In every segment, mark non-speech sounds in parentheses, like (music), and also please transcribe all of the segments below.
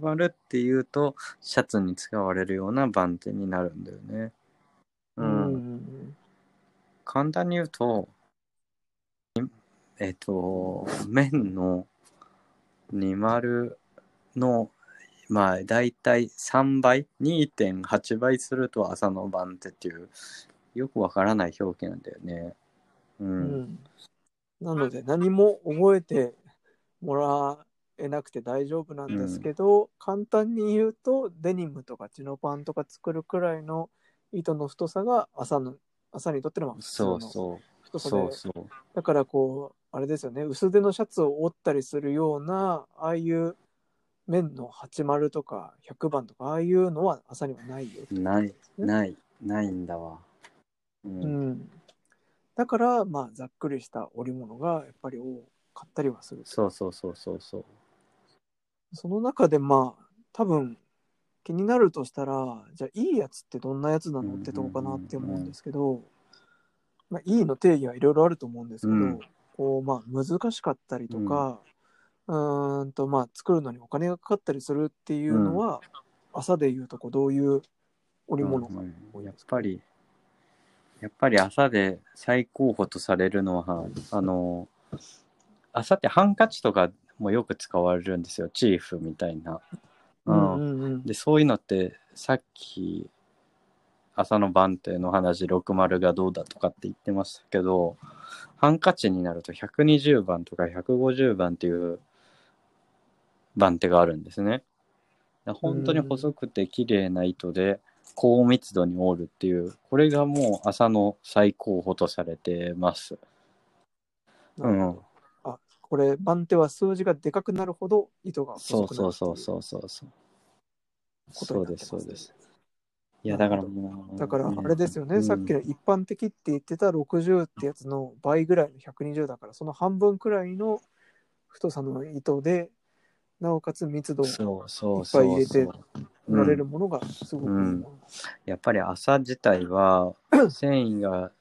丸っていうと、シャツに使われるような番手になるんだよね。う。うん。簡単に言うと、えっと、面の20の、まあ、だいたい3倍、2.8倍すると朝の番手っていう、よくわからない表記なんだよね。う。うんん。なので、何も覚えてもらえなくて大丈夫なんですけど、簡単に言うと、デニムとかチノパンとか作るくらいの糸の太さが朝の、朝にとってのまあ普通そのうそう。太さで、そうそう。だからこう、あれですよね、薄手のシャツを折ったりするような、ああいう面の80とか100番とか、ああいうのは朝にはないよ。ない、ない、ないんだわ。う。うんん。だから、まあ、ざっくりした織物がやっぱり多かったりはする。そうそうそうそうそう。その中でまあ、多分、気になるとしたら、じゃあいいやつってどんなやつなのってとこかなって思うんですけど、まあ、いいの定義はいろいろあると思うんですけど、うん。こう、まあ、難しかったりとか、うーんと、まあ、作るのにお金がかかったりするっていうのは、朝で言うとこうどういう織物がうんうんやっぱり、やっぱり朝で最高峰とされるのは、あの、朝ってハンカチとかもよく使われるんですよ。チーフみたいな。う。うんんうんうん。で、そういうのって、さっき、朝の番手の話、60がどうだとかって言ってましたけど、ハンカチになると120番とか150番っていう番手があるんですね。本当に細くて綺麗な糸で高密度に織るっていう、これがもう朝の最高峰とされてます。なるほどあ、これ、番手は数字がでかくなるほど糸がそう細くなるそうそうそうそうそう。そうで、すすそうです。いや、だからもう。だからあれですよね、うんさっきの一般的って言ってた60ってやつの倍ぐらいの120だから、その半分くらいの太さの糸で、なおかつ密度をそうそういっぱそいう入れてそう。売られるうんものがすごくいいもの。やっぱり朝自体は (laughs) 繊維が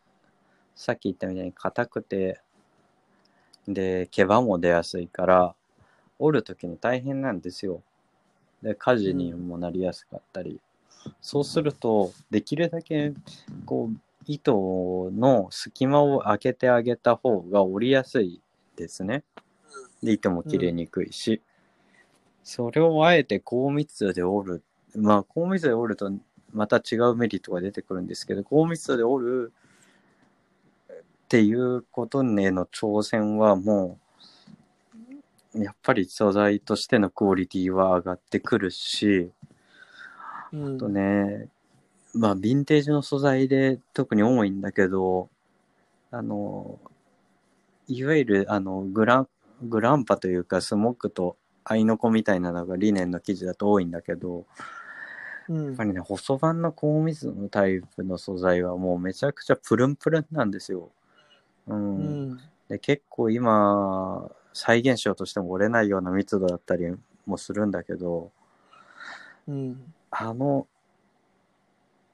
さっき言ったみたいに硬くてで毛羽も出やすいから折る時に大変なんですよ。で火事にもなりやすかったり、そうするとできるだけこう糸の隙間を開けてあげた方が折りやすいですね。で糸も切れにくいし、それをあえて高密度で折るまあ高密度で折るとまた違うメリットが出てくるんですけど高密度で折るっていうことへの挑戦はもうやっぱり素材としてのクオリティは上がってくるしうんあとねまあヴィンテージの素材で特に多いんだけどあのいわゆるあのグラングランパというかスモックとアイノコみたいなのがリネンの生地だと多いんだけどうんやっぱりね、細版の高密度のタイプの素材はもうめちゃくちゃプルンプルンなんですよ。うん。うん。で、結構今、再現しようとしても折れないような密度だったりもするんだけど、うん。あの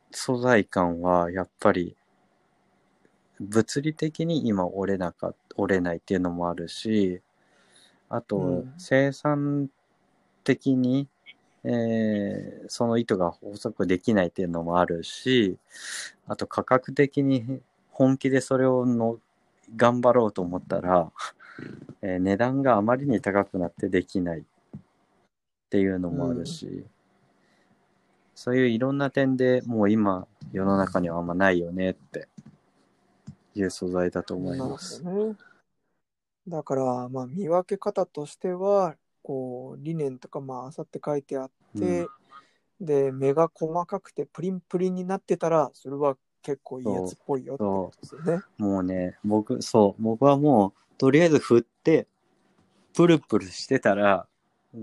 素材感はやっぱり物理的に今折れなか折れないっていうのもあるし、あとうん。生産的に、えーその糸が細くできないっていうのもあるし、あと価格的に本気でそれをの頑張ろうと思ったら、えー値段があまりに高くなってできないっていうのもあるし、そういういろんな点でもう今世の中にはあんまないよねっていう素材だと思います。ね。だから、まあ、見分け方としては、こう、理念とか、まあ、あさって書いてあって、で、目が細かくてプリンプリンになってたら、それは結構いいやつっぽいよってことですよね。もうね、僕、そう、僕はもうとりあえず振って、プルプルしてたら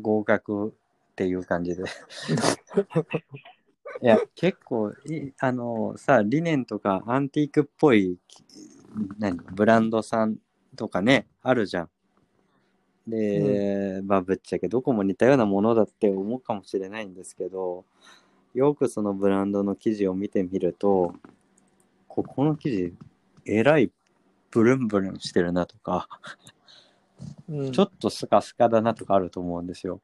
合格っていう感じで。(laughs) いや、結構い、あの、さ、リネンとかアンティークっぽい、何、ブランドさんとかね、あるじゃん。で、まあ、ぶっちゃけどこも似たようなものだって思うかもしれないんですけど、よくそのブランドの記事を見てみると、ここの記事、えらいブルンブルンしてるなとか、うんちょっとスカスカだなとかあると思うんですよ。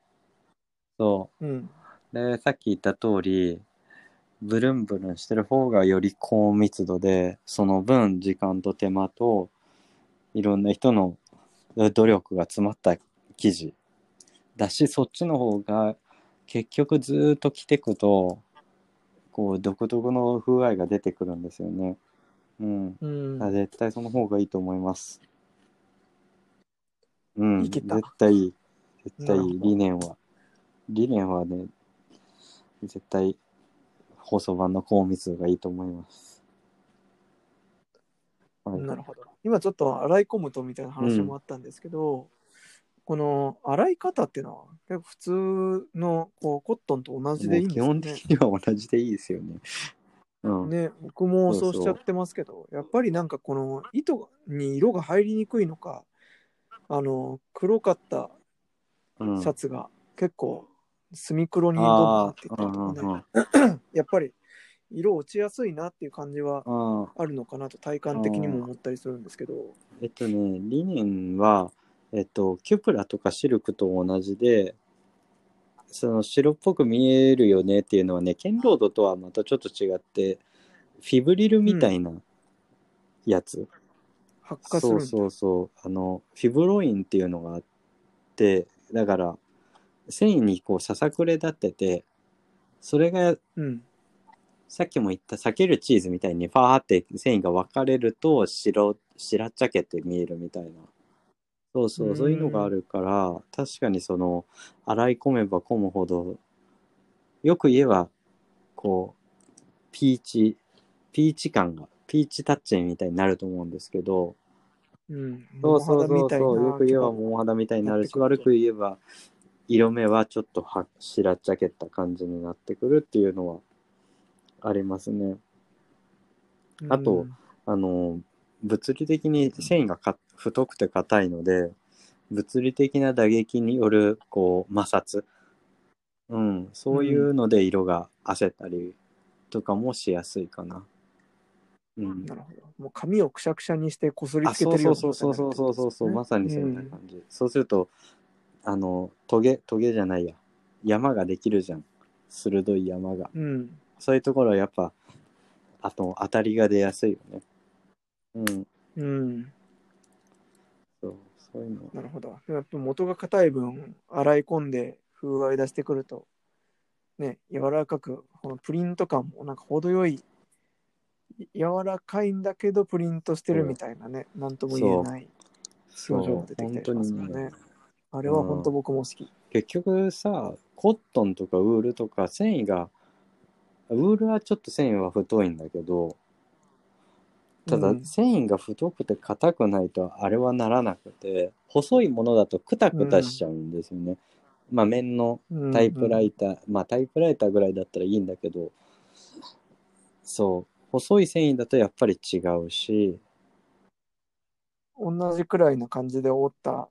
そう。うん。で、さっき言った通り、ブルンブルンしてる方がより高密度で、その分時間と手間と、いろんな人の努力が詰まった生地だし、そっちの方が結局ずーっと着てくと、こう、独特の風合いが出てくるんですよね。うん。うん。あ絶対その方がいいと思います。うん、いけた絶対いい。絶対理念は。理念はね、絶対、放送版の高密度がいいと思います。はい、なるほど。今ちょっと洗い込むとみたいな話もあったんですけど、この洗い方っていうのは結構普通のこうコットンと同じでいいんですもかねう基本的には同じでいいですよね。うん。ね、僕もそうしちゃってますけど、やっぱりなんかこの糸に色が入りにくいのか、あの黒かったうん、シャツが結構墨黒にどんどんなあっていっあ、たりとかね、(clears throat) やっぱり色落ちやすいなっていう感じはうん。ああるのかなと体感的にも思ったりするんですけど、えっとね、リネンは、えっと、キュプラとかシルクと同じで、その白っぽく見えるよねっていうのはね、ケンロードとはまたちょっと違って、フィブリルみたいなやつ。発火するそうそうそう。あの、フィブロインっていうのがあって、だから、繊維にこうささくれ立ってて、それがうん。さっきも言った裂けるチーズみたいにファーって繊維が分かれると白白っちゃけて見えるみたいなそうそううんそういうのがあるから確かにその洗い込めば込むほどよく言えばこうピーチピーチ感がピーチタッチみたいになると思うんですけどうん。そうそうそうそうよく言えば桃肌みたいになるし悪く言えば色目はちょっとは白っちゃけた感じになってくるっていうのはありますね。あとうんあの物理的に繊維がか太くて硬いので物理的な打撃によるこう摩擦、うん、そういうので色が焦ったりとかもしやすいかな。うん、なるほど。もう髪をくしゃくしゃにしてこすりつけてるよそううそう。そうそうそうそう、まさにそんなじ。感じ、そうするとあのトゲトゲじゃないや。山ができるじゃん。鋭い山が。うん。そういうところはやっぱあと当たりが出やすいよねうんうん。そうそういうのなるほど。やっぱ元が硬い分、洗い込んで風合い出してくると、ね、柔らかく、このプリント感もなんか程よい、柔らかいんだけどプリントしてるみたいなね、なんとも言えない表情が出てきたますよ本当にね。あれは本当僕も好き。結局さコットンとかウールとか繊維がウールはちょっと繊維は太いんだけどただうん。繊維が太くて硬くないとあれはならなくて細いものだとクタクタしちゃうんですよね、まあ面のタイプライター、まあタイプライターぐらいだったらいいんだけどそう。細い繊維だとやっぱり違うし。うん同じくらいの感じで覆った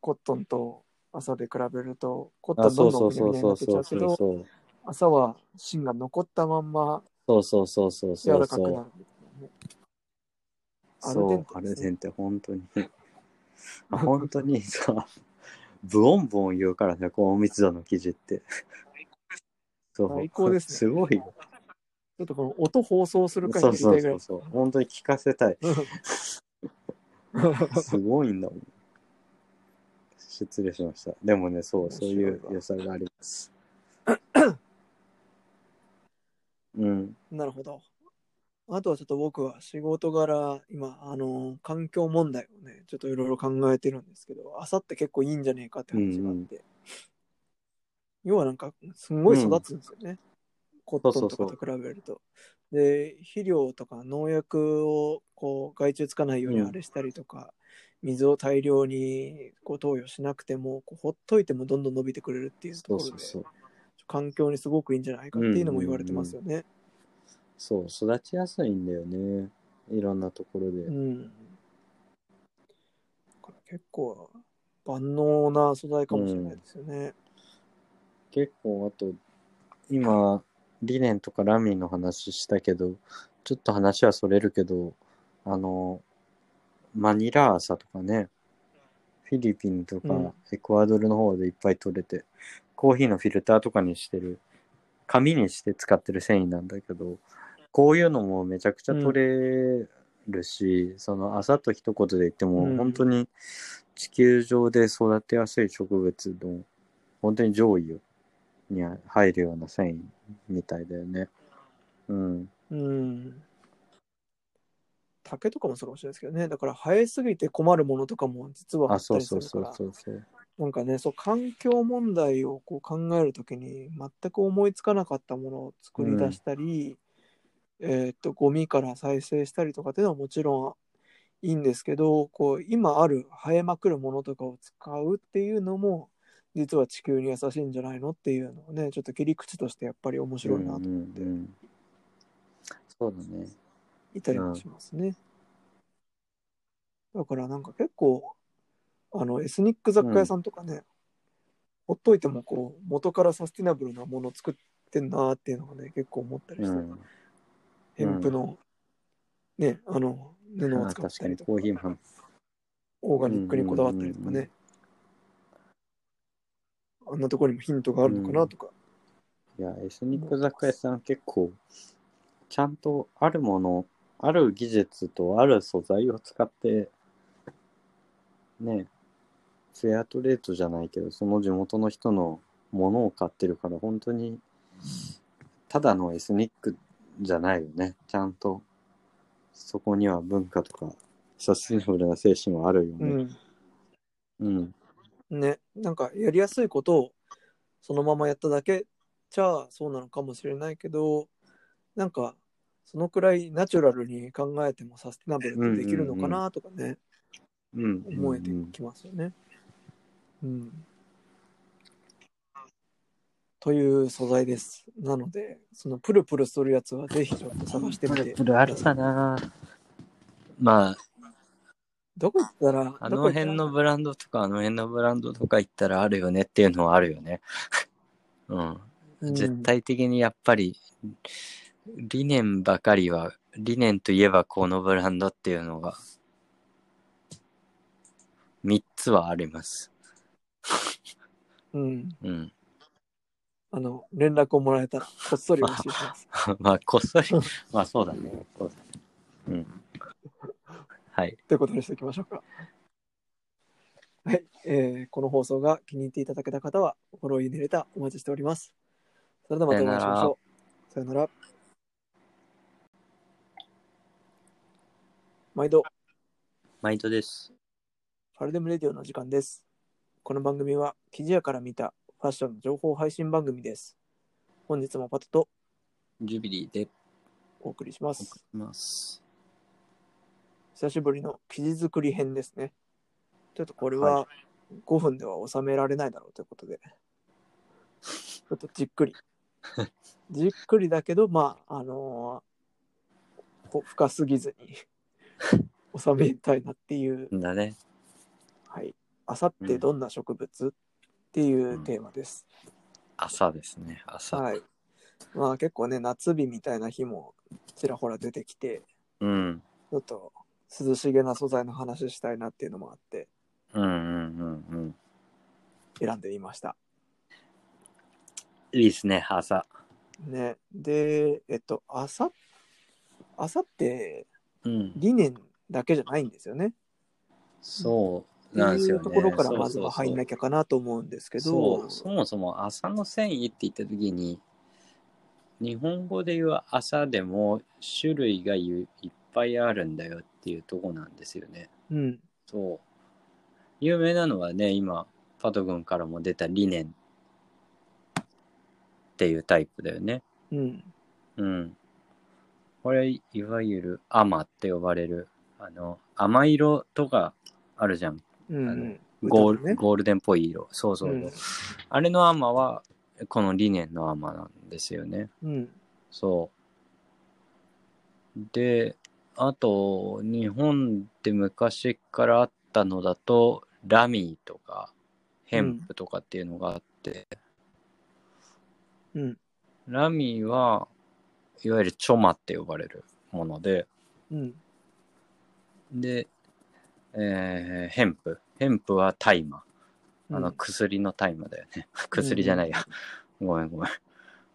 コットンと朝で比べると、コットあンどそうんどんそうそう。ふにゃふにゃになってっちゃうけど、そうそうそう朝は芯が残ったまんまそうそうそうそう柔そう。らかくなる。そう。アルデンそう、アルデンテ、本当に。あ (laughs) 本当にさ、ブオンブオン言うからね、高密度の生地って。そう。最高ですねすごいよ。ちょっとこの音放送するかそう。そうそうそう。本当に聞かせたい。(laughs) すごいんだもん。失礼しました。でもね、そう、そういう良さがあります。うん。なるほど。あとはちょっと僕は仕事柄、今、あの、環境問題をね、ちょっといろいろ考えてるんですけど、朝って結構いいんじゃねえかって話があって。要はなんか、すんごい育つんですよね。コットンとかと比べると。で、肥料とか農薬をこう害虫つかないようにうんあれしたりとか、水を大量にこう投与しなくても、こうほっといてもどんどん伸びてくれるっていうところで。環境にすごくいいんじゃないかっていうのも言われてますよね。そう、育ちやすいんだよね。いろんなところで。うん。結構万能な素材かもしれないですよね。結構あと今リネンとかラミーの話したけどちょっと話はそれるけどあのマニラ朝とかねフィリピンとかうんエクアドルの方でいっぱい取れて、コーヒーのフィルターとかにしてる、紙にして使ってる繊維なんだけど、こういうのもめちゃくちゃ取れるし、その朝と一言で言っても、うん本当に地球上で育てやすい植物の、本当に上位に入るような繊維みたいだよね。うん。うん。竹とかもそうかもしれないですけどね。だから生えすぎて困るものとかも実はああ、ったりするからそうそう。そうそう。なんかね、そう、環境問題をこう考えるときに全く思いつかなかったものを作り出したり、えーっと、ゴミから再生したりとかっていうのはもちろんいいんですけど、こう、今ある生えまくるものとかを使うっていうのも、実は地球に優しいんじゃないのっていうのをね、ちょっと切り口としてやっぱり面白いなとうんうんうんそうだね。いたりもしますね。だからなんか結構、あの、エスニック雑貨屋さんとかね、ほっといてもこう、元からサスティナブルなものを作ってんなっていうのがね、結構思ったりして、うん。ヘンプの、ね、あの、布をあ使ったりとか、コーヒーも。オーガニックにこだわったりとかね、あんなところにもヒントがあるのかなとか、いや、エスニック雑貨屋さん結構、ちゃんとあるもの、ある技術とある素材を使って、ね、フェアトレードじゃないけど、その地元の人のものを買ってるから、本当に、ただのエスニックじゃないよね。ちゃんと、そこには文化とか、サスティナブルな精神はあるようね。ん。うん。ね、なんかやりやすいことをそのままやっただけじゃあそうなのかもしれないけど、なんかそのくらいナチュラルに考えてもサスティナブルってできるのかなとかね、うん。思えてうんきますよね。うん。という素材です。なので、そのプルプルするやつはぜひちょっと探してみて。プルあるかなまあ、どこ行ったら、あの辺のブランドとか、あの辺のブランドとか行ったらあるよねっていうのはあるよね。(laughs) うん。うん絶対的にやっぱり、理念ばかりは、理念といえばこのブランドっていうのが、3つはあります。うん。うん。あの、連絡をもらえたら、こっそりお教えします。(laughs) まあ、こっそり、まあそうだね。そうだね。うん。はい。ということにしておきましょうか。はい、えーこの放送が気に入っていただけた方は、フォロー、いいね、レターお待ちしております。それではまたお会いしましょう。さよなら。毎度、毎度です。ファルデムレディオの時間です。この番組は、記事屋から見たファッションの情報配信番組です。本日もパトとジュビリーでお送りしま送す。ります。久しぶりの記事作り編ですね。ちょっとこれは5分では収められないだろうということで、ちょっとじっくり。(laughs) じっくりだけど、まあ、あのーほ深すぎずに (laughs) 収めたいなっていう、だね。はい。あさってどんな植物？っていうテーマです。朝ですね。朝。はい。まあ結構ね、夏日みたいな日もちらほら出てきて、うん。ちょっと涼しげな素材の話したいなっていうのもあって、うんうんうんうん。選んでみました。いいですね、朝。ね。で、えっと、朝、朝ってうん。理念だけじゃないんですよね。そうっなんですよね。ていうところからまずは入んなききゃかなと思うんですけそど、うそもそも朝の繊維って言った時に、日本語で言う朝でも種類がいっぱいあるんだよっていうとこなんですよね。うん。そう。有名なのはね、今、パト君からも出た理念っていうタイプだよね。うん。うん。これ、いわゆるアマって呼ばれる、あの、甘色とかあるじゃん。うん。ゴール、ゴールデンっぽい色。そうそうそう。うんあれのアマは、この理念のアマなんですよね。うん。そう。で、あと、日本で昔からあったのだと、ラミーとか、ヘンプとかっていうのがあって、うん。ラミーは、いわゆるチョマって呼ばれるもので、うん。で、えーヘンプ。ヘンプは大麻。あのうん薬の大麻だよね。(laughs) 薬じゃないや。ごめんごめん。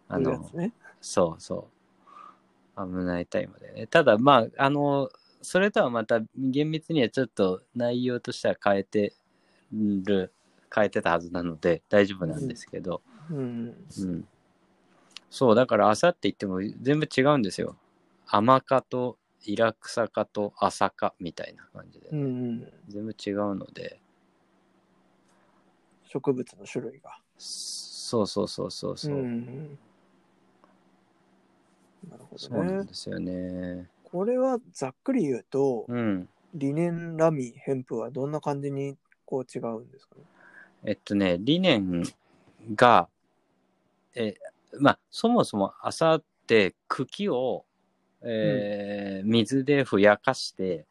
あのね。そうそう。危ないタイムでね。ただ、まあ、あの、それとはまた厳密にはちょっと内容としては変えてる、変えてたはずなので大丈夫なんですけど、うん。うん。そう、だから朝って言っても全部違うんですよ。甘科とイラクサ科と朝科みたいな感じで、うんうん。全部違うので、植物の種類が。そうそうそうそうそう。ん。なるほそうなんどね。ですよね。これはざっくり言うと、うん。リネン、ラミ、ヘンプはどんな感じにこう違うんですかね？えっとね、理念が、え、まあ、そもそも朝って茎を、えー水でふやかして、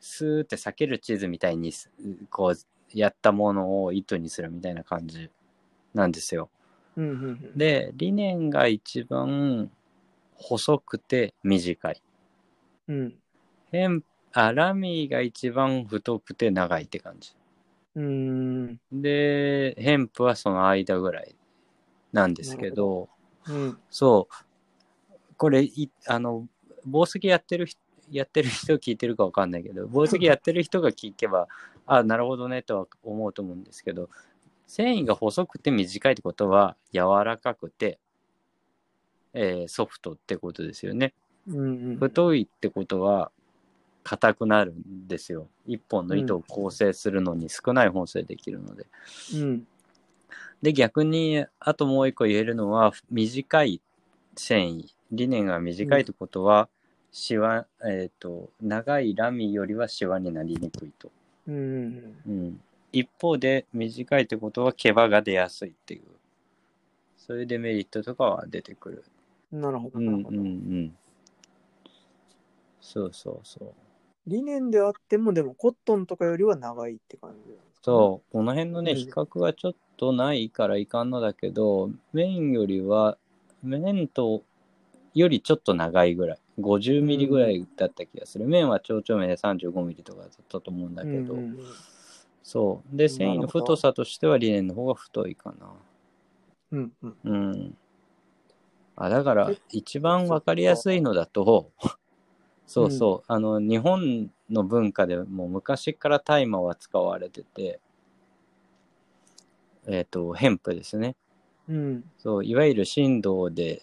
スーって裂けるチーズみたいにす、こう、やったものを糸にするみたいな感じなんですよ。うんうんうん。で、理念が一番細くて短い。うん。ヘンあ、ラミーが一番太くて長いって感じ。うん。で、ヘンプはその間ぐらいなんですけど、うん。そう、これい、あの、宝石やってる人、やってる人聞いてるかわかんないけど、宝石やってる人が聞けば、(laughs) あ、なるほどねとは思うと思うんですけど、繊維が細くて短いってことは、柔らかくて、えーソフトってことですよね。うんうん。太いってことは、硬くなるんですよ。一本の糸を構成するのに少ない本数でできるので。うん。で、逆に、あともう一個言えるのは、短い繊維。理念が短いってことは、シワ、えっ、と、長いラミよりはシワになりにくいと。うん。うん。一方で、短いってことは、毛羽が出やすいっていう。そういうデメリットとかは出てくる。なるほど。うんうんうなるほど。ん。そうそうそう。理念であっても、でもコットンとかよりは長いって感じ。そう、この辺のね、うん比較がちょっとないからいかんのだけど、綿よりは、綿とよりちょっと長いぐらい。50ミリぐらいだった気がする。綿は蝶々綿で35ミリとかだったと思うんだけど、うんうんそう。で、繊維の太さとしてはリネンの方が太いかな。うん。うんうん。うん。あ、だからえ、一番わかりやすいのだと、そうそう、あの、日本の文化でも昔から大麻は使われてて、えっ、と、ヘンプですね。うん。そう、いわゆる神道で、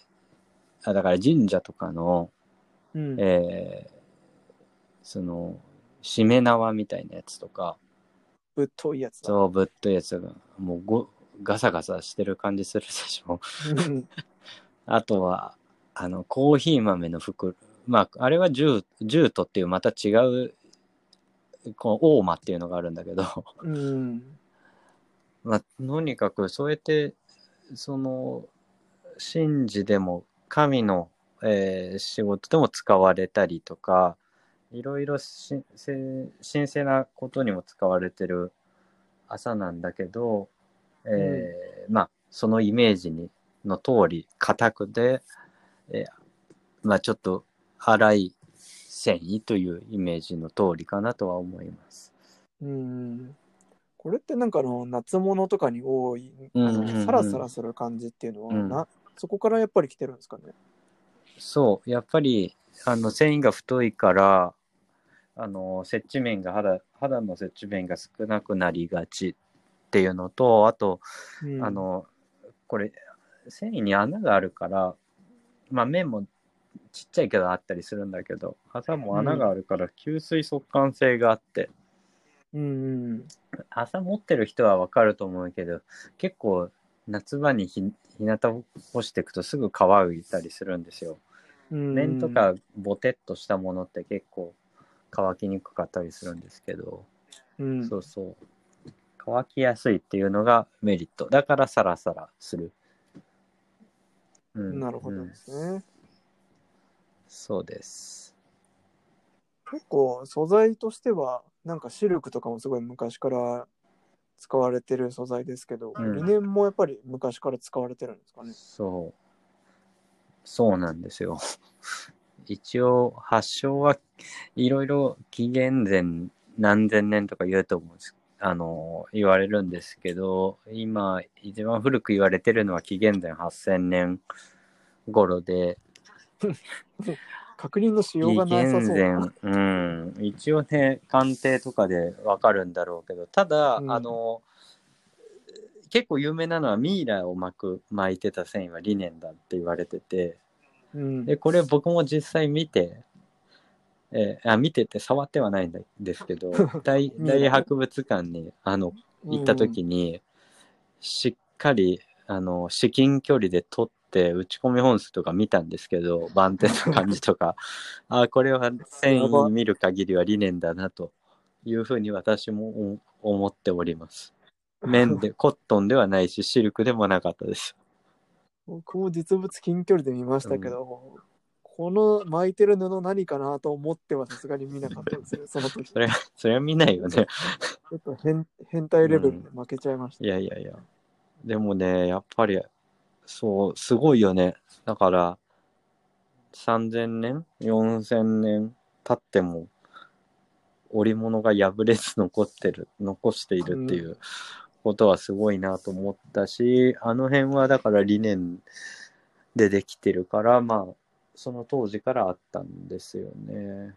あだから神社とかの、うん。えーその、しめ縄みたいなやつとか、ぶっといやつだ。そう、ぶっといやつが、もうごガサガサしてる感じするでしょ。うんあとは、あの、コーヒー豆の袋。まあ、あれはジュー、ジュートっていうまた違う、この大間っていうのがあるんだけど、うん。まあ、とにかくそうやって、その、神事でも、神の、えー仕事でも使われたりとか、いろいろ神聖なことにも使われてる朝なんだけど、えーまあ、そのイメージにの通り、硬くて、えーまあ、ちょっと粗い繊維というイメージの通りかなとは思います。うん。これってなんかあの夏物とかに多い、あうんうんうんのサラサラする感じっていうのは、うんなそこからやっぱり来てるんですかね？そう、やっぱり、あの、繊維が太いから、あの、接地面が肌、肌の接地面が少なくなりがちっていうのと、あと、うんあ、の、これ、繊維に穴があるから、まあ、面もちっちゃいけどあったりするんだけど、朝も穴があるから吸水速乾性があって、うんうん。朝持ってる人はわかると思うけど、結構夏場にひ日向干していくとすぐ乾いたりするんですよ。うん面とかボテッとしたものって結構乾きにくかったりするんですけど、うん、そうそう。乾きやすいっていうのがメリット。だからサラサラする。うんなるほどうんですね。そうです。結構素材としてはなんかシルクとかもすごい昔から使われてる素材ですけど、うんリネンもやっぱり昔から使われてるんですかね。そう。そうなんですよ。(laughs) 一応、発祥はいろいろ紀元前何千年とか言うと思うんですあの言われるんですけど今一番古く言われてるのは紀元前8000年頃で (laughs) 確認のしよう紀がなさそう。な。うん。一応ね鑑定とかでわかるんだろうけどただ、うん。あの結構有名なのはミイラを巻く巻いてた繊維はリネンだって言われててうん。でこれ僕も実際見て、えーあ見てて触ってはないんだですけど (laughs) 大大博物館にあの行った時に、しっかりあの至近距離で撮って打ち込み本数とか見たんですけど番手の感じとか (laughs) あこれは繊維見る限りは理念だなというふうに私もお思っております。(laughs) 綿でコットンではないしシルクでもなかったです。僕も実物近距離で見ましたけど、この巻いてる布何かなと思ってはさすがに見なかったんですよ、(laughs) その時。それそれは見ないよね。ちょっと変変態レベルで負けちゃいました。いやいやいや。でもね、やっぱり、そう、すごいよね。だから、3000年 ?4000 年経っても、織物が破れず残ってる、残しているっていうことはすごいなと思ったし、あの辺はだから理念でできてるから、まあ、その当時からあったんですよね。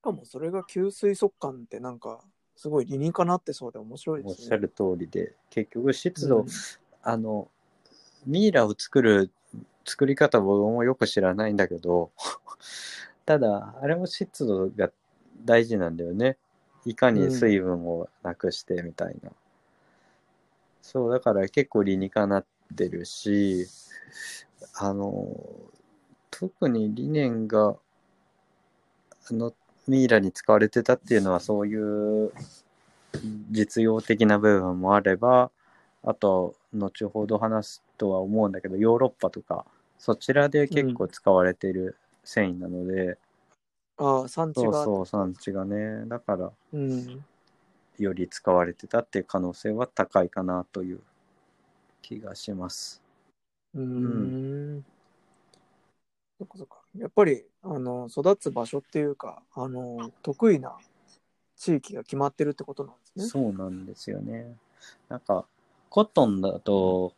しかもそれが吸水速乾ってなんか、すごい理にかなってそうで面白いですね。おっしゃる通りで、結局湿度、うんあの、ミイラを作る作り方僕もよく知らないんだけど、(laughs) ただ、あれも湿度が大事なんだよね。いかに水分をなくしてみたいな。そう、だから結構理にかなってるし、あの、特に理念が、あの、ミイラに使われてたっていうのはそういう実用的な部分もあれば、あと、後ほど話すとは思うんだけど、ヨーロッパとか、そちらで結構使われている繊維なので、ああ、産地が。そうそう、産地がね、だから、うん。より使われてたっていう可能性は高いかなという気がします。うーん。そっかそっか。やっぱり、あの、育つ場所っていうか、あの、得意な地域が決まってるってことなんですね。そうなんですよね。なんか、コットンだと、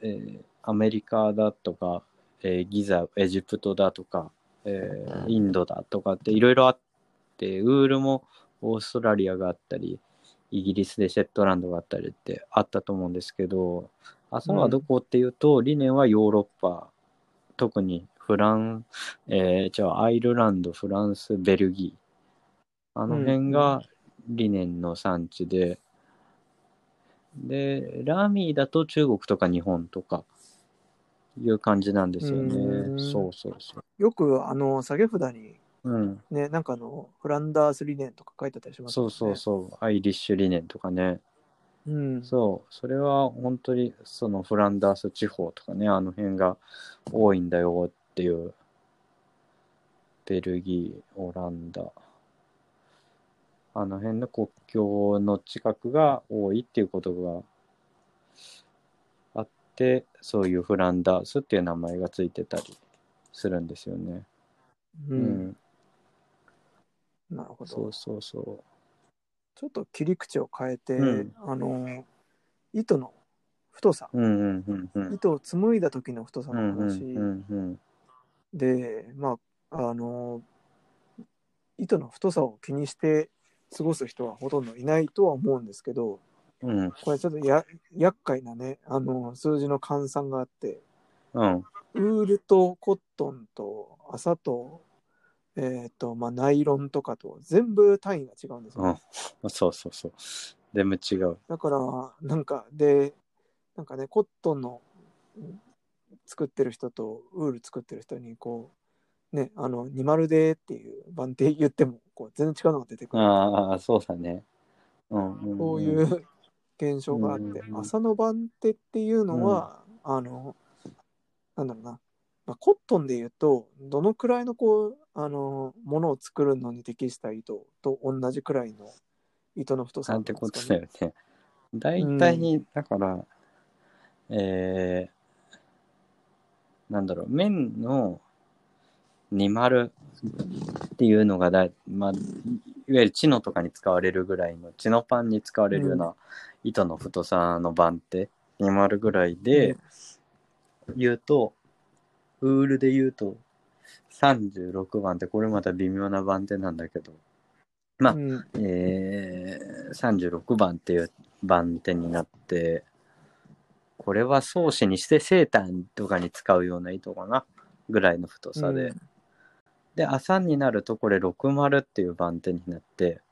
えーアメリカだとか、えーギザ、エジプトだとか、えーインドだとかっていろいろあって、ウールもオーストラリアがあったり、イギリスでシェットランドがあったりってあったと思うんですけど、朝はどこっていうと、リネンはヨーロッパ、特にフラン、えーじゃあアイルランド、フランス、ベルギー、あの辺がリネンの産地で、で、ラーミーだと中国とか日本とかいう感じなんですようね。んそうそうそよく、あの、下げ札に、う。うん。ね、なんかあの、フランダース理念とか書いてあったりしますそうそうそう。アイリッシュリネンとかね。う。うん。そう。それは本当にそのフランダース地方とかね、あの辺が多いんだよっていう。ベルギー、オランダ。あの辺の国境の近くが多いっていうことがあって、そういうフランダースっていう名前がついてたりするんですよね。う。うんん。なるほど。そうそうそちょっと切り口を変えて、うんあの、糸の太さ、う。うんうんうんうん。糸を紡いだ時の太さうんうんの話うんうん。で、まあ、あの、糸の太さを気にして過ごす人はほとんどいないとは思うんですけど、うん。これちょっとや厄介なね、あの、数字の換算があって、うん。ウールとコットンと麻と、えっ、と、まあ、ナイロンとかと全部単位が違うんですよ、ねうん。そうそうそう。でも違う。だから、なんか、で、なんかね、コットンのうん作ってる人とウール作ってる人に、こう、ね、あの、20でっていう番手言っても、こう、全然違うのが出てくる。ああ、そうだね。うんうん、うん。こういう現象があってうんうんう、ん朝の番手っていうのは、あの、なんだろうな、まあ、コットンで言うと、どのくらいのこう、あの、ものを作るのに適した糸と同じくらいの糸の太さなんてことだよね。大体に、だから、えー、なんだろう、面の20っていうのがだい、まあ、いわゆるチノとかに使われるぐらいの、チノパンに使われるような糸の太さの番手にもあるぐらいで、言うと、ウールで言うと、36番ってこれまた微妙な番手なんだけど、まあうん。えー、36番っていう番手になって、これは草子にしてセーターとかに使うような糸かなぐらいの太さで、うんで、朝になるとこれ60っていう番手になって、